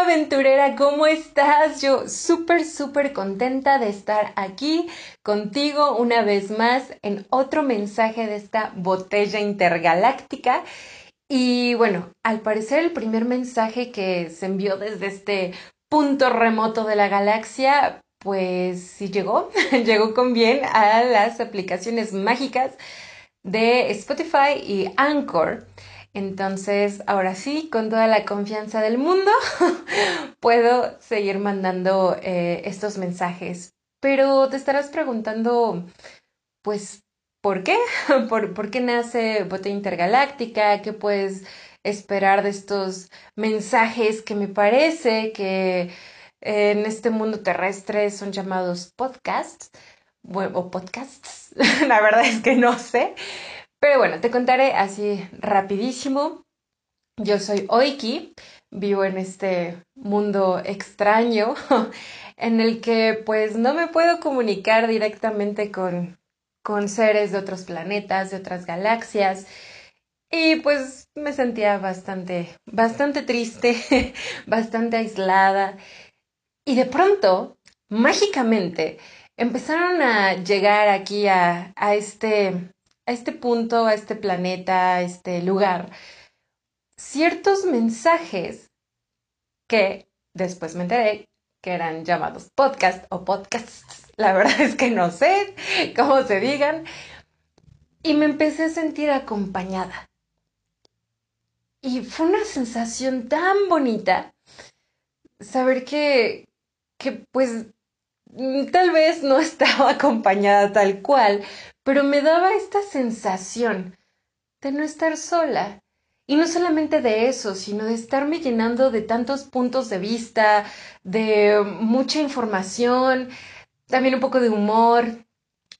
aventurera, ¿cómo estás? Yo súper, súper contenta de estar aquí contigo una vez más en otro mensaje de esta botella intergaláctica. Y bueno, al parecer el primer mensaje que se envió desde este punto remoto de la galaxia, pues sí llegó, llegó con bien a las aplicaciones mágicas de Spotify y Anchor. Entonces, ahora sí, con toda la confianza del mundo, puedo seguir mandando eh, estos mensajes. Pero te estarás preguntando, pues, ¿por qué? ¿Por, ¿Por, qué nace Bote Intergaláctica? ¿Qué puedes esperar de estos mensajes que me parece que en este mundo terrestre son llamados podcasts? O podcasts, la verdad es que no sé. Pero bueno, te contaré así rapidísimo. Yo soy Oiki, vivo en este mundo extraño en el que pues no me puedo comunicar directamente con, con seres de otros planetas, de otras galaxias. Y pues me sentía bastante, bastante triste, bastante aislada. Y de pronto, mágicamente, empezaron a llegar aquí a, a este a este punto, a este planeta, a este lugar, ciertos mensajes que después me enteré que eran llamados podcast o podcasts. La verdad es que no sé cómo se digan. Y me empecé a sentir acompañada. Y fue una sensación tan bonita saber que, que pues tal vez no estaba acompañada tal cual, pero me daba esta sensación de no estar sola. Y no solamente de eso, sino de estarme llenando de tantos puntos de vista, de mucha información, también un poco de humor,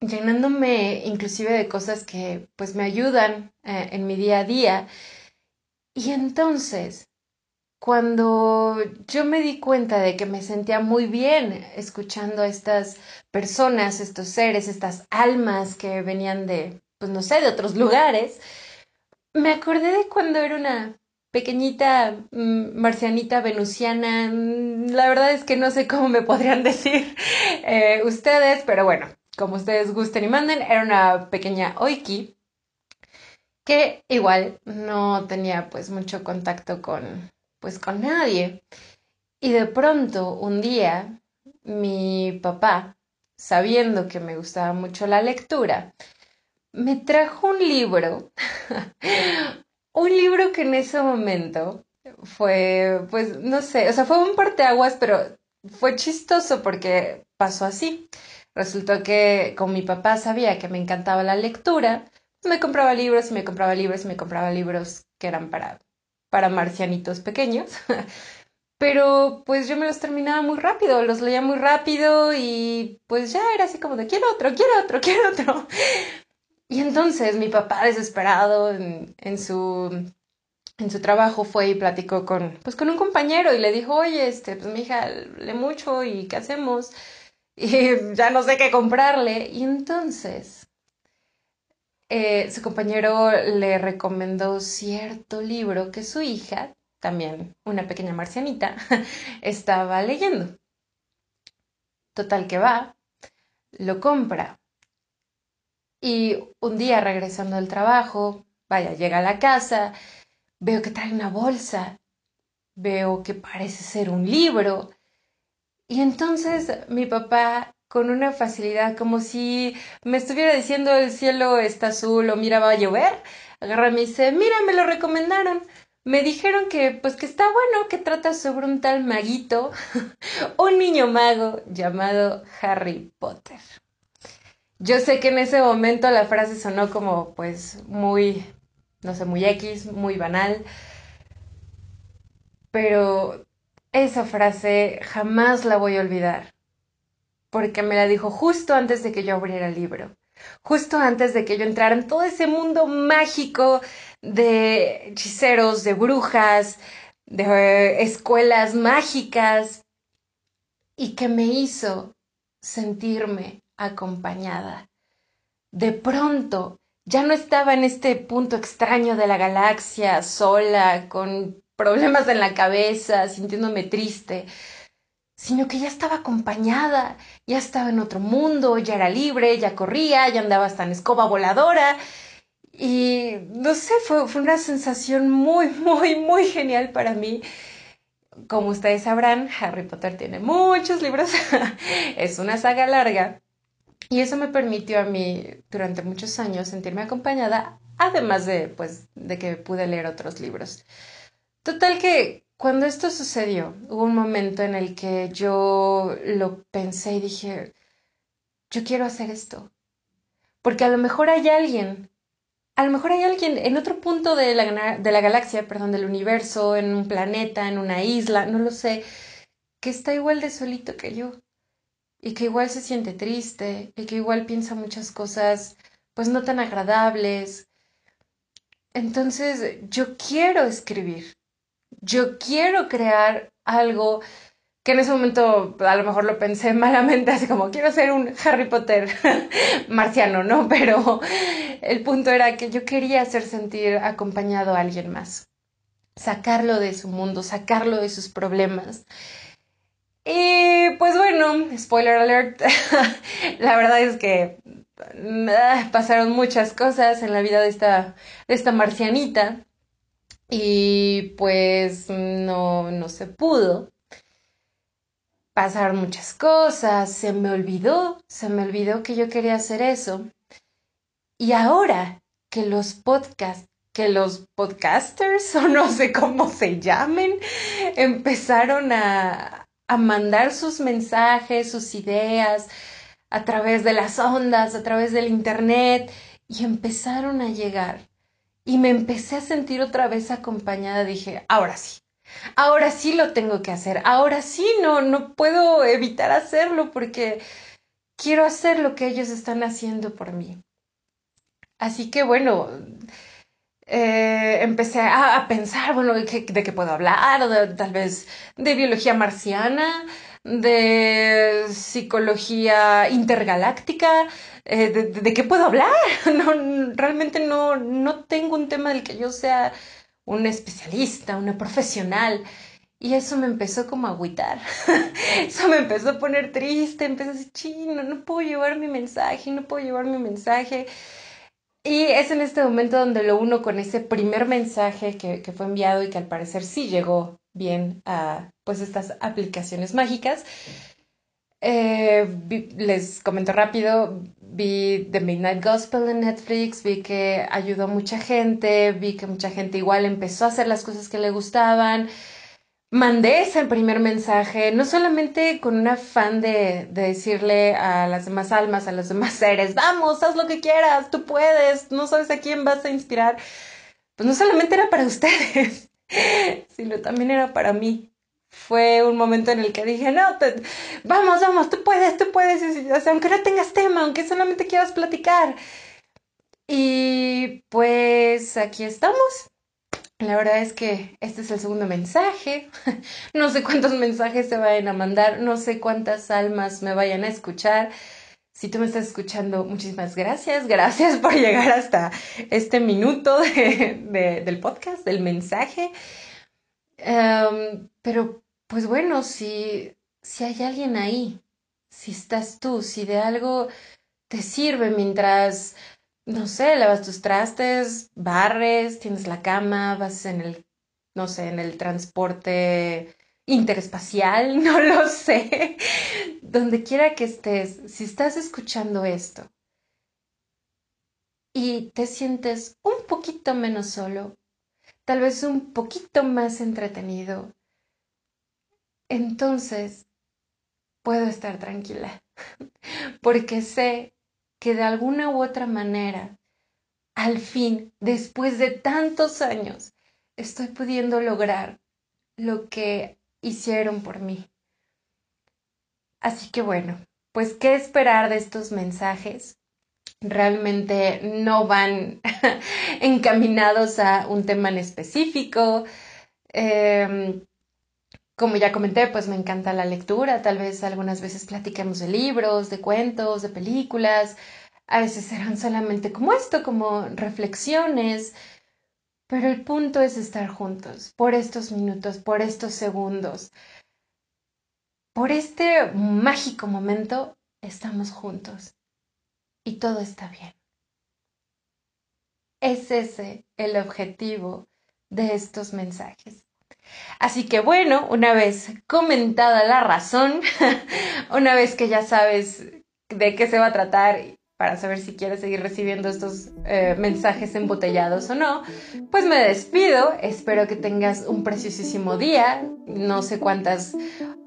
llenándome inclusive de cosas que pues me ayudan eh, en mi día a día. Y entonces, cuando yo me di cuenta de que me sentía muy bien escuchando a estas personas, estos seres, estas almas que venían de, pues no sé, de otros lugares, me acordé de cuando era una pequeñita mm, marcianita venusiana. Mm, la verdad es que no sé cómo me podrían decir eh, ustedes, pero bueno, como ustedes gusten y manden, era una pequeña oiki que igual no tenía pues mucho contacto con pues con nadie. Y de pronto un día mi papá sabiendo que me gustaba mucho la lectura, me trajo un libro, un libro que en ese momento fue, pues, no sé, o sea, fue un parteaguas, pero fue chistoso porque pasó así. Resultó que con mi papá sabía que me encantaba la lectura, me compraba libros y me compraba libros y me compraba libros que eran para, para marcianitos pequeños. pero pues yo me los terminaba muy rápido, los leía muy rápido y pues ya era así como de quiero otro, quiero otro, quiero otro. Y entonces mi papá desesperado en, en su en su trabajo fue y platicó con pues con un compañero y le dijo, "Oye, este, pues mi hija lee mucho y ¿qué hacemos?" Y ya no sé qué comprarle. Y entonces eh, su compañero le recomendó cierto libro que su hija también una pequeña marcianita, estaba leyendo. Total que va, lo compra. Y un día regresando del trabajo, vaya, llega a la casa, veo que trae una bolsa, veo que parece ser un libro. Y entonces mi papá, con una facilidad como si me estuviera diciendo el cielo está azul o mira va a llover, agarra y me dice, mira, me lo recomendaron me dijeron que pues que está bueno, que trata sobre un tal maguito, un niño mago llamado Harry Potter. Yo sé que en ese momento la frase sonó como pues muy, no sé, muy X, muy banal, pero esa frase jamás la voy a olvidar, porque me la dijo justo antes de que yo abriera el libro, justo antes de que yo entrara en todo ese mundo mágico de hechiceros, de brujas, de escuelas mágicas y que me hizo sentirme acompañada. De pronto ya no estaba en este punto extraño de la galaxia, sola, con problemas en la cabeza, sintiéndome triste, sino que ya estaba acompañada, ya estaba en otro mundo, ya era libre, ya corría, ya andaba hasta en escoba voladora. Y no sé, fue, fue una sensación muy, muy, muy genial para mí. Como ustedes sabrán, Harry Potter tiene muchos libros, es una saga larga. Y eso me permitió a mí durante muchos años sentirme acompañada, además de, pues, de que pude leer otros libros. Total que cuando esto sucedió, hubo un momento en el que yo lo pensé y dije, yo quiero hacer esto. Porque a lo mejor hay alguien, a lo mejor hay alguien en otro punto de la, galaxia, perdón, del universo, en un planeta, en una isla, no lo sé, que está igual de solito que yo. Y que igual se siente triste, y que igual piensa muchas cosas, pues no tan agradables. Entonces, yo quiero escribir yo quiero crear algo que en ese momento a lo mejor lo pensé malamente, así como quiero ser un Harry Potter marciano, ¿no? Pero el punto era que yo quería hacer sentir acompañado a alguien más, sacarlo de su mundo, sacarlo de sus problemas. Y pues bueno, spoiler alert, la verdad es que ah, pasaron muchas cosas en la vida de esta, de esta marcianita y pues no, no se pudo. Pasaron muchas cosas, se me olvidó, se me olvidó que yo quería hacer eso. Y ahora que los podcasts, que los podcasters, o no sé cómo se llamen, empezaron a, a mandar sus mensajes, sus ideas a través de las ondas, a través del internet, y empezaron a llegar y me empecé a sentir otra vez acompañada. Dije, ahora sí, ahora sí lo tengo que hacer, ahora sí no, no puedo evitar hacerlo porque quiero hacer lo que ellos están haciendo por mí. Así que bueno, eh, empecé a, pensar, bueno, de qué, puedo hablar, tal vez de biología marciana, de psicología intergaláctica, eh, de, qué puedo hablar. No, realmente no, no tengo un tema del que yo sea un especialista, una profesional. Y eso me empezó como a agüitar. eso me empezó a poner triste. Empecé a decir, chino, no puedo llevar mi mensaje, no puedo llevar mi mensaje. Y es en este momento donde lo uno con ese primer mensaje que, que fue enviado y que al parecer sí llegó bien a pues estas aplicaciones mágicas. Eh, les comento rápido, vi The Midnight Gospel en Netflix, vi que ayudó a mucha gente, vi que mucha gente igual empezó a hacer las cosas que le gustaban. Mandé ese primer mensaje, no solamente con un afán de, de decirle a las demás almas, a los demás seres, vamos, haz lo que quieras, tú puedes, no sabes a quién vas a inspirar. Pues no solamente era para ustedes, sino también era para mí fue un momento en el que dije, no, vamos, vamos, tú puedes, tú puedes, aunque no tengas tema, aunque solamente quieras platicar. Y pues aquí estamos. La verdad es que este es el segundo mensaje. No sé cuántos mensajes se vayan a mandar, no sé cuántas almas me vayan a escuchar. Si tú me estás escuchando, muchísimas gracias. Gracias por llegar hasta este minuto del podcast, del mensaje. Em, pero, pues bueno, si, si hay alguien ahí, si estás tú, si de algo te sirve mientras, no sé, lavas tus trastes, barres, tienes la cama, vas en el, no sé, en el transporte interespacial, no lo sé, donde quiera que estés, si estás escuchando esto y te sientes un poquito menos solo, tal vez un poquito más entretenido, entonces puedo estar tranquila, porque sé que de alguna u otra manera, al fin, después de tantos años, estoy pudiendo lograr lo que hicieron por mí. Así que bueno, pues qué esperar de estos mensajes realmente no van encaminados a un tema en específico. Em, como ya comenté, pues me encanta la lectura, tal vez algunas veces platiquemos de libros, de cuentos, de películas, a veces serán solamente como esto, como reflexiones, Pero el punto es estar juntos, por estos minutos, por estos segundos. Por este mágico momento estamos juntos y todo está bien. Es ese el objetivo de estos mensajes. Así que bueno, una vez comentada la razón, una vez que ya sabes de qué se va a tratar para saber si quieres seguir recibiendo estos eh, mensajes embotellados o no, pues me despido. Espero que tengas un preciosísimo día. No sé cuántas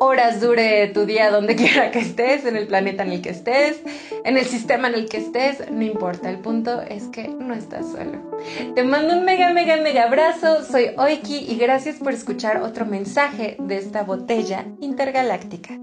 horas dure tu día donde quiera que estés, en el planeta en el que estés, en el sistema en el que estés, no importa, el punto es que no estás solo. Te mando un mega, mega, mega abrazo, soy Oiki y gracias por escuchar otro mensaje de esta botella intergaláctica.